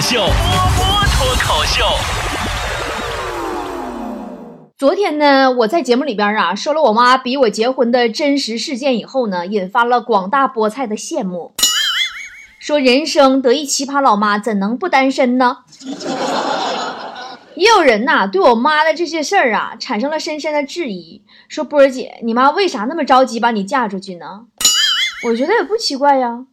秀，波波脱口秀。昨天呢，我在节目里边啊说了我妈逼我结婚的真实事件以后呢，引发了广大菠菜的羡慕，说人生得一奇葩老妈，怎能不单身呢？也有人呐对我妈的这些事儿啊产生了深深的质疑，说波儿姐，你妈为啥那么着急把你嫁出去呢？我觉得也不奇怪呀，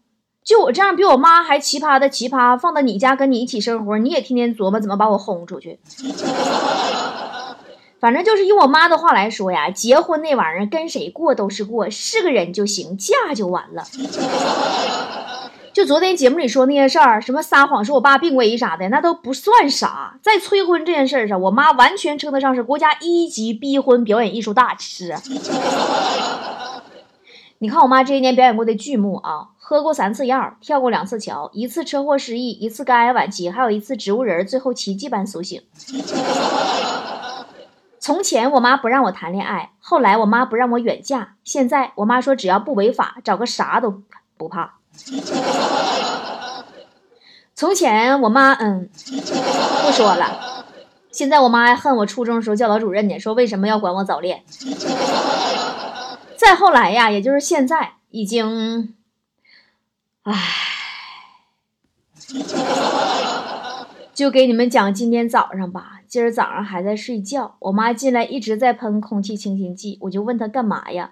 就我这样比我妈还奇葩的奇葩，放到你家跟你一起生活，你也天天琢磨怎么把我轰出去。反正就是用我妈的话来说呀，结婚那玩意儿跟谁过都是过，是个人就行，嫁就完了。就昨天节目里说那些事儿，什么撒谎说我爸病危啥的，那都不算啥。在催婚这件事上，我妈完全称得上是国家一级逼婚表演艺术大师。你看我妈这些年表演过的剧目啊，喝过三次药，跳过两次桥，一次车祸失忆，一次肝癌晚期，还有一次植物人，最后奇迹般苏醒。从前我妈不让我谈恋爱，后来我妈不让我远嫁，现在我妈说只要不违法，找个啥都不怕。从前我妈嗯不说了，现在我妈还恨我初中时候教导主任呢，说为什么要管我早恋。再后来呀，也就是现在，已经，唉。就给你们讲今天早上吧。今儿早上还在睡觉，我妈进来一直在喷空气清新剂，我就问她干嘛呀？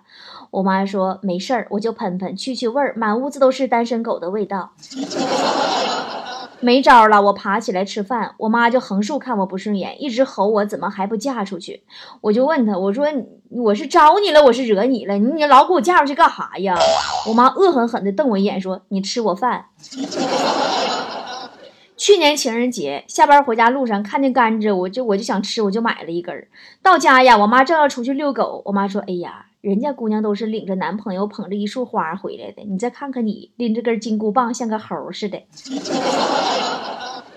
我妈说没事儿，我就喷喷去去味儿，满屋子都是单身狗的味道。没招了，我爬起来吃饭，我妈就横竖看我不顺眼，一直吼我怎么还不嫁出去？我就问她，我说我是招你了，我是惹你了？你你老给我嫁出去干啥呀？我妈恶狠狠地瞪我一眼，说你吃我饭。去年情人节下班回家路上看见甘蔗，我就我就想吃，我就买了一根。到家呀，我妈正要出去遛狗，我妈说：“哎呀，人家姑娘都是领着男朋友捧着一束花回来的，你再看看你，拎着根金箍棒，像个猴似的。”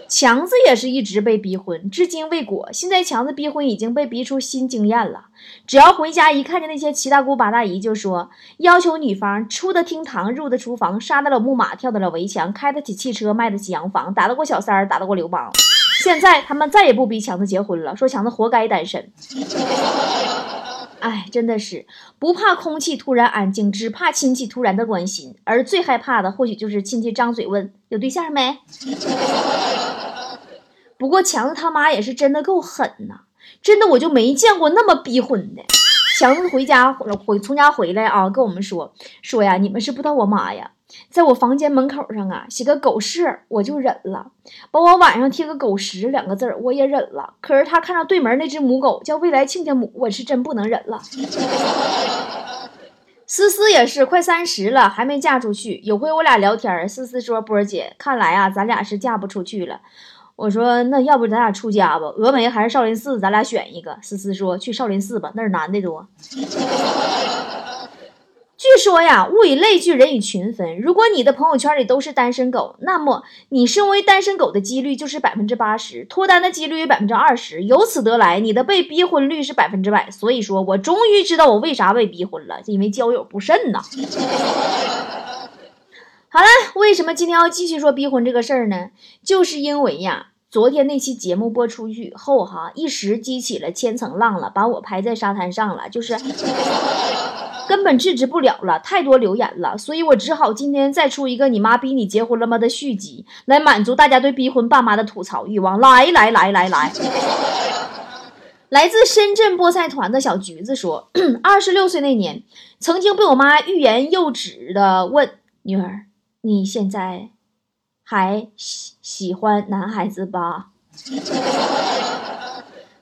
强子也是一直被逼婚，至今未果。现在强子逼婚已经被逼出新经验了，只要回家一看见那些七大姑八大姨，就说要求女方出得厅堂，入得厨房，杀得了木马，跳得了围墙，开得起汽车，卖得起洋房，打得过小三儿，打得过刘邦。现在他们再也不逼强子结婚了，说强子活该单身。哎，真的是不怕空气突然安静，只怕亲戚突然的关心。而最害怕的，或许就是亲戚张嘴问有对象没。不过强子他妈也是真的够狠呐，真的我就没见过那么逼婚的。强子回家回从家回来啊，跟我们说说呀，你们是不知道我妈呀，在我房间门口上啊写个狗屎，我就忍了；把我晚上贴个狗食两个字儿，我也忍了。可是他看到对门那只母狗叫未来亲家母，我是真不能忍了。思思也是快三十了，还没嫁出去。有回我俩聊天，思思说：“波儿姐，看来啊，咱俩是嫁不出去了。”我说那要不咱俩出家吧？峨眉还是少林寺？咱俩选一个。思思说去少林寺吧，那儿男的多。说呀，物以类聚，人以群分。如果你的朋友圈里都是单身狗，那么你身为单身狗的几率就是百分之八十，脱单的几率百分之二十。由此得来，你的被逼婚率是百分之百。所以说我终于知道我为啥被逼婚了，因为交友不慎呐。好了，为什么今天要继续说逼婚这个事儿呢？就是因为呀，昨天那期节目播出去以后，哈，一时激起了千层浪了，把我拍在沙滩上了，就是根本制止不了了，太多留言了，所以我只好今天再出一个“你妈逼你结婚了吗”的续集，来满足大家对逼婚爸妈的吐槽欲望。来来来来来，来自深圳菠菜团的小橘子说，二十六岁那年，曾经被我妈欲言又止的问女儿。你现在还喜喜欢男孩子吧？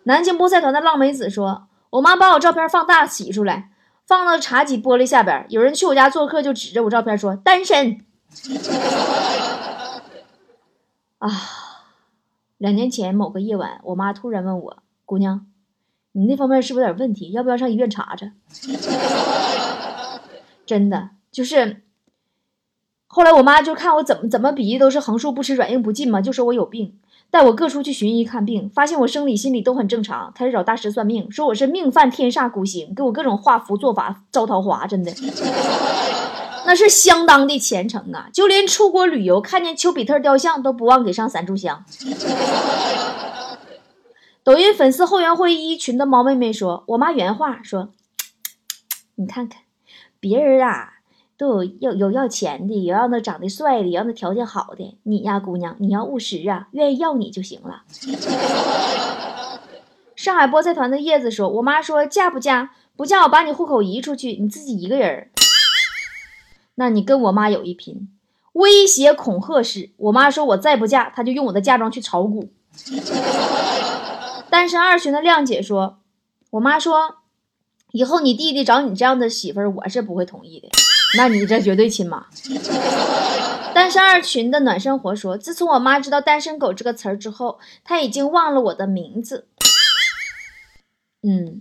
南京菠菜团的浪梅子说：“我妈把我照片放大洗出来，放到茶几玻璃下边。有人去我家做客，就指着我照片说单身。”啊！两年前某个夜晚，我妈突然问我：“姑娘，你那方面是不是有点问题？要不要上医院查查？” 真的就是。后来我妈就看我怎么怎么比喻都是横竖不吃软硬不进嘛，就说我有病，带我各处去寻医看病，发现我生理心理都很正常，开始找大师算命，说我是命犯天煞孤星，给我各种画符做法招桃花，真的。那是相当的虔诚啊！就连出国旅游看见丘比特雕像都不忘给上三炷香。抖音粉丝后援会一群的猫妹妹说：“我妈原话说，你看看，别人啊都有要有要钱的，有要那长得帅的，有要那条件好的，你呀姑娘，你要务实啊，愿意要你就行了。”上海菠菜团的叶子说：“我妈说嫁不嫁？不嫁我把你户口移出去，你自己一个人。那你跟我妈有一拼。威胁恐吓式，我妈说我再不嫁，她就用我的嫁妆去炒股。单身二群的亮姐说：我妈说以后你弟弟找你这样的媳妇儿，我是不会同意的。那你这绝对亲妈。单身二群的暖生活说：自从我妈知道‘单身狗’这个词儿之后，她已经忘了我的名字。”嗯，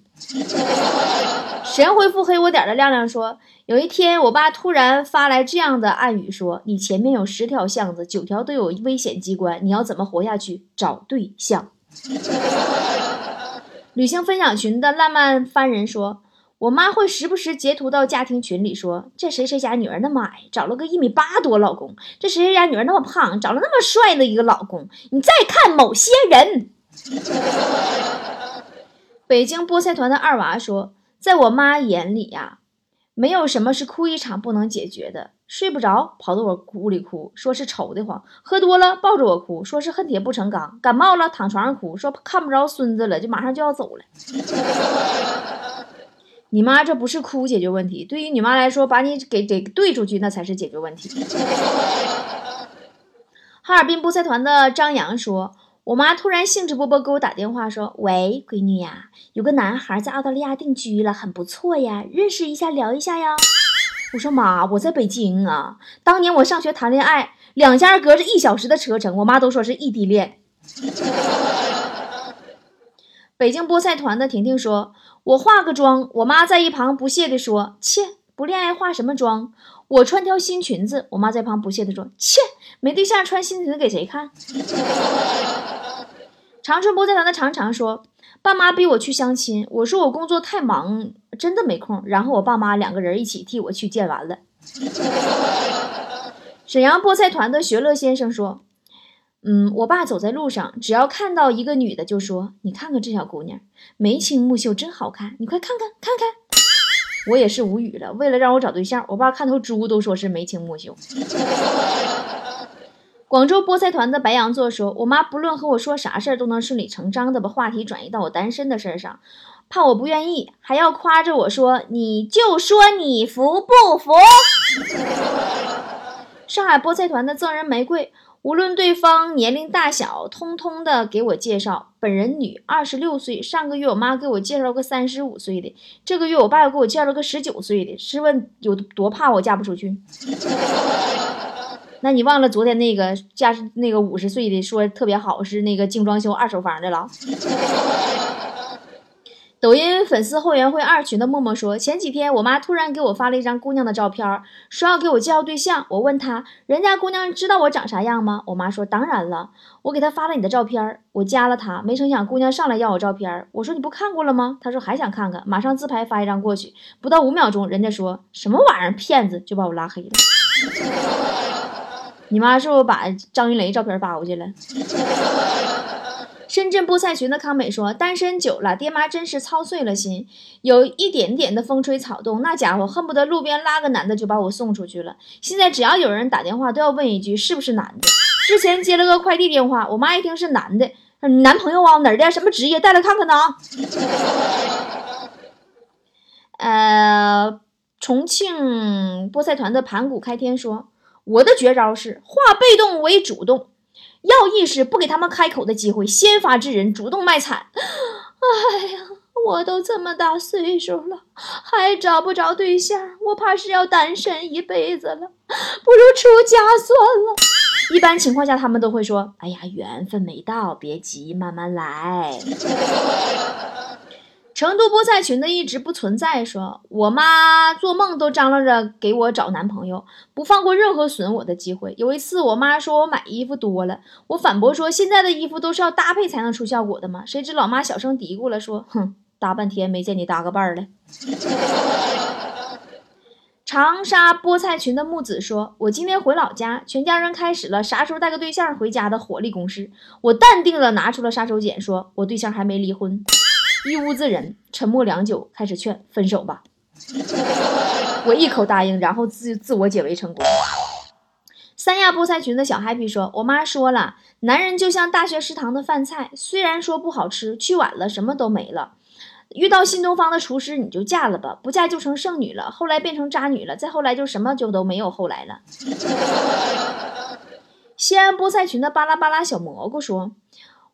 神回复黑我点的亮亮说，有一天我爸突然发来这样的暗语说：“你前面有十条巷子，九条都有危险机关，你要怎么活下去？找对象。”旅行分享群的浪漫番人说：“我妈会时不时截图到家庭群里说，这谁谁家女儿那么矮，找了个一米八多老公；这谁谁家女儿那么胖，找了那么帅的一个老公。你再看某些人。”北京菠菜团的二娃说：“在我妈眼里呀，没有什么是哭一场不能解决的。睡不着跑到我屋里哭，说是愁得慌；喝多了抱着我哭，说是恨铁不成钢；感冒了躺床上哭，说看不着孙子了，就马上就要走了。你妈这不是哭解决问题，对于你妈来说，把你给给兑出去，那才是解决问题。”哈尔滨菠菜团的张扬说。我妈突然兴致勃勃给我打电话说：“喂，闺女呀，有个男孩在澳大利亚定居了，很不错呀，认识一下，聊一下呀。”我说：“妈，我在北京啊，当年我上学谈恋爱，两家隔着一小时的车程，我妈都说是异地恋。”北京菠菜团的婷婷说：“我化个妆，我妈在一旁不屑地说：‘切，不恋爱化什么妆？’我穿条新裙子，我妈在旁不屑地说：‘切，没对象穿新裙子给谁看？’”长春菠菜团的长长说：“爸妈逼我去相亲，我说我工作太忙，真的没空。然后我爸妈两个人一起替我去见完了。”沈阳菠菜团的学乐先生说：“嗯，我爸走在路上，只要看到一个女的，就说：‘你看看这小姑娘，眉清目秀，真好看，你快看看看看。’我也是无语了。为了让我找对象，我爸看头猪都说是眉清目秀。”广州菠菜团的白羊座说：“我妈不论和我说啥事儿，都能顺理成章的把话题转移到我单身的事儿上，怕我不愿意，还要夸着我说：‘你就说你服不服？’” 上海菠菜团的赠人玫瑰，无论对方年龄大小，通通的给我介绍。本人女，二十六岁。上个月我妈给我介绍个三十五岁的，这个月我爸又给我介绍个十九岁的。试问有多怕我嫁不出去？那你忘了昨天那个嫁那个五十岁的说特别好是那个精装修二手房的了？抖音粉丝后援会二群的默默说，前几天我妈突然给我发了一张姑娘的照片，说要给我介绍对象。我问她，人家姑娘知道我长啥样吗？我妈说当然了，我给她发了你的照片，我加了她，没成想姑娘上来要我照片，我说你不看过了吗？她说还想看看，马上自拍发一张过去，不到五秒钟，人家说什么玩意儿骗子，就把我拉黑了。你妈是不是把张云雷照片发过去了？深圳菠菜群的康美说：“单身久了，爹妈真是操碎了心。有一点点的风吹草动，那家伙恨不得路边拉个男的就把我送出去了。现在只要有人打电话，都要问一句是不是男的。之前接了个快递电话，我妈一听是男的，说你男朋友啊？哪儿的？什么职业？带来看看呢？呃，重庆菠菜团的盘古开天说。”我的绝招是化被动为主动，要意是不给他们开口的机会，先发制人，主动卖惨。哎呀，我都这么大岁数了，还找不着对象，我怕是要单身一辈子了，不如出家算了。一般情况下，他们都会说：“哎呀，缘分没到，别急，慢慢来。”成都菠菜群的一直不存在，说我妈做梦都张罗着给我找男朋友，不放过任何损我的机会。有一次，我妈说我买衣服多了，我反驳说现在的衣服都是要搭配才能出效果的吗？谁知老妈小声嘀咕了，说：“哼，搭半天没见你搭个伴儿了。”长沙菠菜群的木子说：“我今天回老家，全家人开始了啥时候带个对象回家的火力攻势。我淡定的拿出了杀手锏，说我对象还没离婚。一屋子人沉默良久，开始劝分手吧。我一口答应，然后自自我解围成功。”三亚菠菜群的小 happy 说：“我妈说了，男人就像大学食堂的饭菜，虽然说不好吃，去晚了什么都没了。”遇到新东方的厨师，你就嫁了吧，不嫁就成剩女了，后来变成渣女了，再后来就什么就都没有后来了。西安菠菜群的巴拉巴拉小蘑菇说：“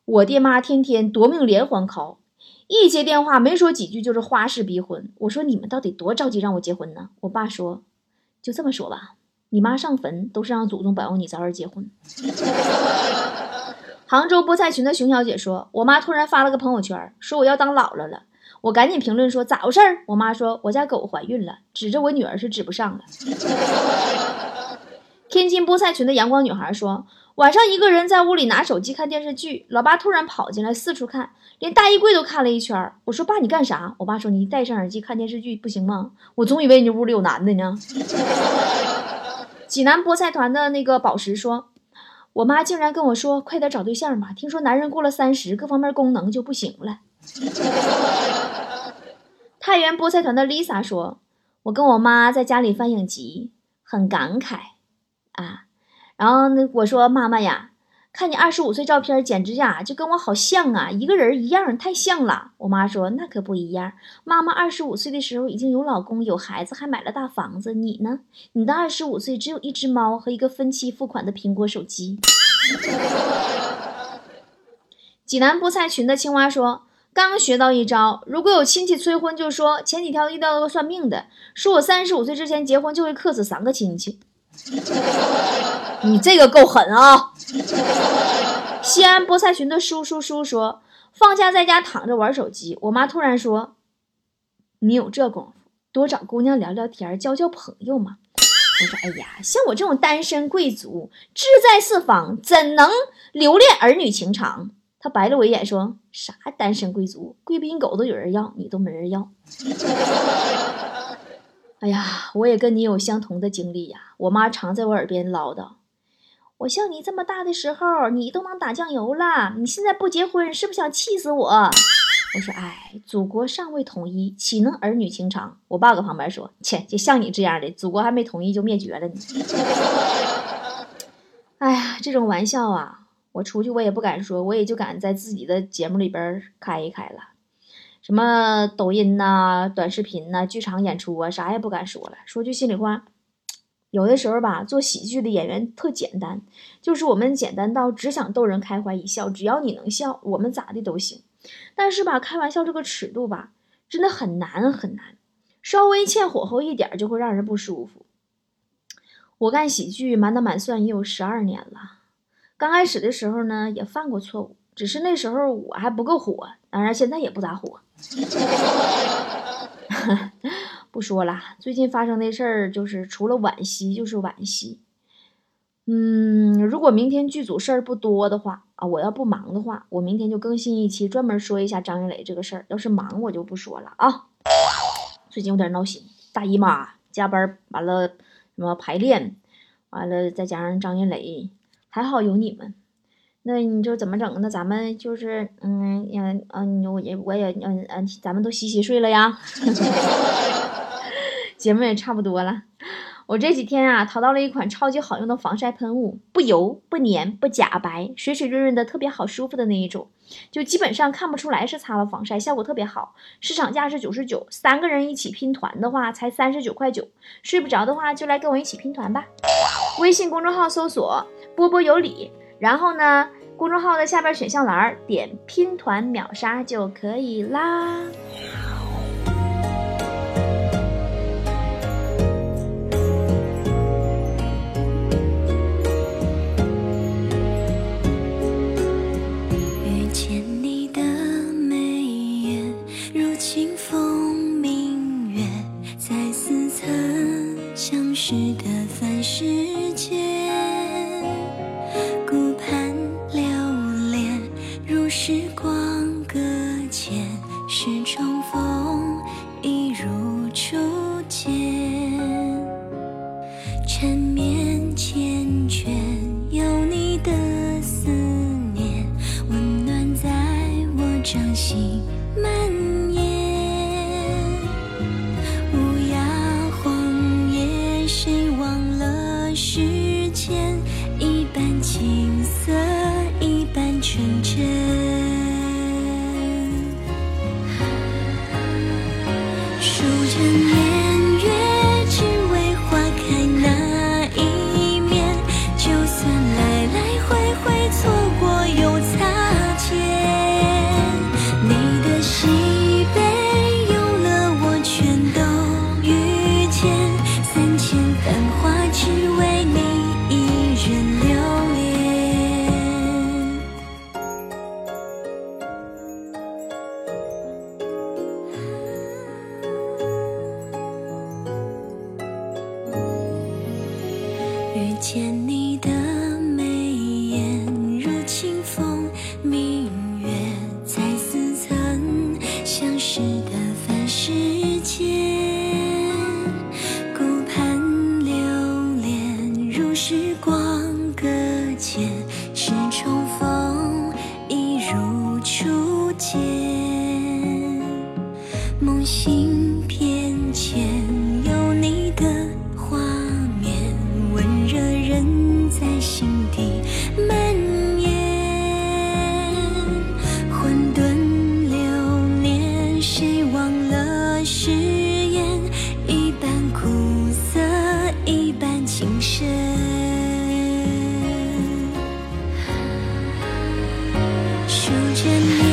我爹妈天天夺命连环 call，一接电话没说几句就是花式逼婚。我说你们到底多着急让我结婚呢？我爸说，就这么说吧，你妈上坟都是让祖宗保佑你早点结婚。”杭州菠菜群的熊小姐说：“我妈突然发了个朋友圈，说我要当姥姥了。”我赶紧评论说咋回事？我妈说我家狗怀孕了，指着我女儿是指不上了。天津菠菜群的阳光女孩说，晚上一个人在屋里拿手机看电视剧，老爸突然跑进来四处看，连大衣柜都看了一圈。我说爸你干啥？我爸说你戴上耳机看电视剧不行吗？我总以为你屋里有男的呢。济南菠菜团的那个宝石说，我妈竟然跟我说快点找对象吧，听说男人过了三十，各方面功能就不行了。太原菠菜团的 Lisa 说：“我跟我妈在家里翻影集，很感慨啊。然后呢，我说妈妈呀，看你二十五岁照片简直呀就跟我好像啊，一个人一样，太像了。”我妈说：“那可不一样，妈妈二十五岁的时候已经有老公有孩子，还买了大房子。你呢？你的二十五岁只有一只猫和一个分期付款的苹果手机。”济南菠菜群的青蛙说。刚学到一招，如果有亲戚催婚，就说前几天遇到了个算命的，说我三十五岁之前结婚就会克死三个亲戚。你这个够狠啊！西安菠菜群的叔叔叔说，放假在家躺着玩手机，我妈突然说：“你有这功夫，多找姑娘聊聊天，交交朋友嘛。”我说：“哎呀，像我这种单身贵族，志在四方，怎能留恋儿女情长？”他白了我一眼，说：“啥单身贵族，贵宾狗都有人要，你都没人要。”哎呀，我也跟你有相同的经历呀。我妈常在我耳边唠叨：“我像你这么大的时候，你都能打酱油了，你现在不结婚，是不是想气死我？”我说：“哎，祖国尚未统一，岂能儿女情长？”我爸搁旁边说：“切，就像你这样的，祖国还没统一就灭绝了你。”哎呀，这种玩笑啊！我出去我也不敢说，我也就敢在自己的节目里边开一开了，什么抖音呐、短视频呐、剧场演出啊，啥也不敢说了。说句心里话，有的时候吧，做喜剧的演员特简单，就是我们简单到只想逗人开怀一笑，只要你能笑，我们咋的都行。但是吧，开玩笑这个尺度吧，真的很难很难，稍微欠火候一点就会让人不舒服。我干喜剧满打满算也有十二年了。刚开始的时候呢，也犯过错误，只是那时候我还不够火，当然现在也不咋火。不说了，最近发生的事儿就是除了惋惜就是惋惜。嗯，如果明天剧组事儿不多的话啊，我要不忙的话，我明天就更新一期，专门说一下张云雷这个事儿。要是忙，我就不说了啊。最近有点闹心，大姨妈加班，完了什么排练，完了再加上张云雷。还好有你们，那你就怎么整？那咱们就是，嗯嗯嗯，我也我也嗯嗯，咱们都洗洗睡了呀。节目也差不多了，我这几天啊淘到了一款超级好用的防晒喷雾，不油不粘不假白，水水润润的，特别好舒服的那一种，就基本上看不出来是擦了防晒，效果特别好。市场价是九十九，三个人一起拼团的话才三十九块九。睡不着的话就来跟我一起拼团吧。微信公众号搜索。波波有理，然后呢，公众号的下边选项栏点拼团秒杀就可以啦。相识的凡世见你。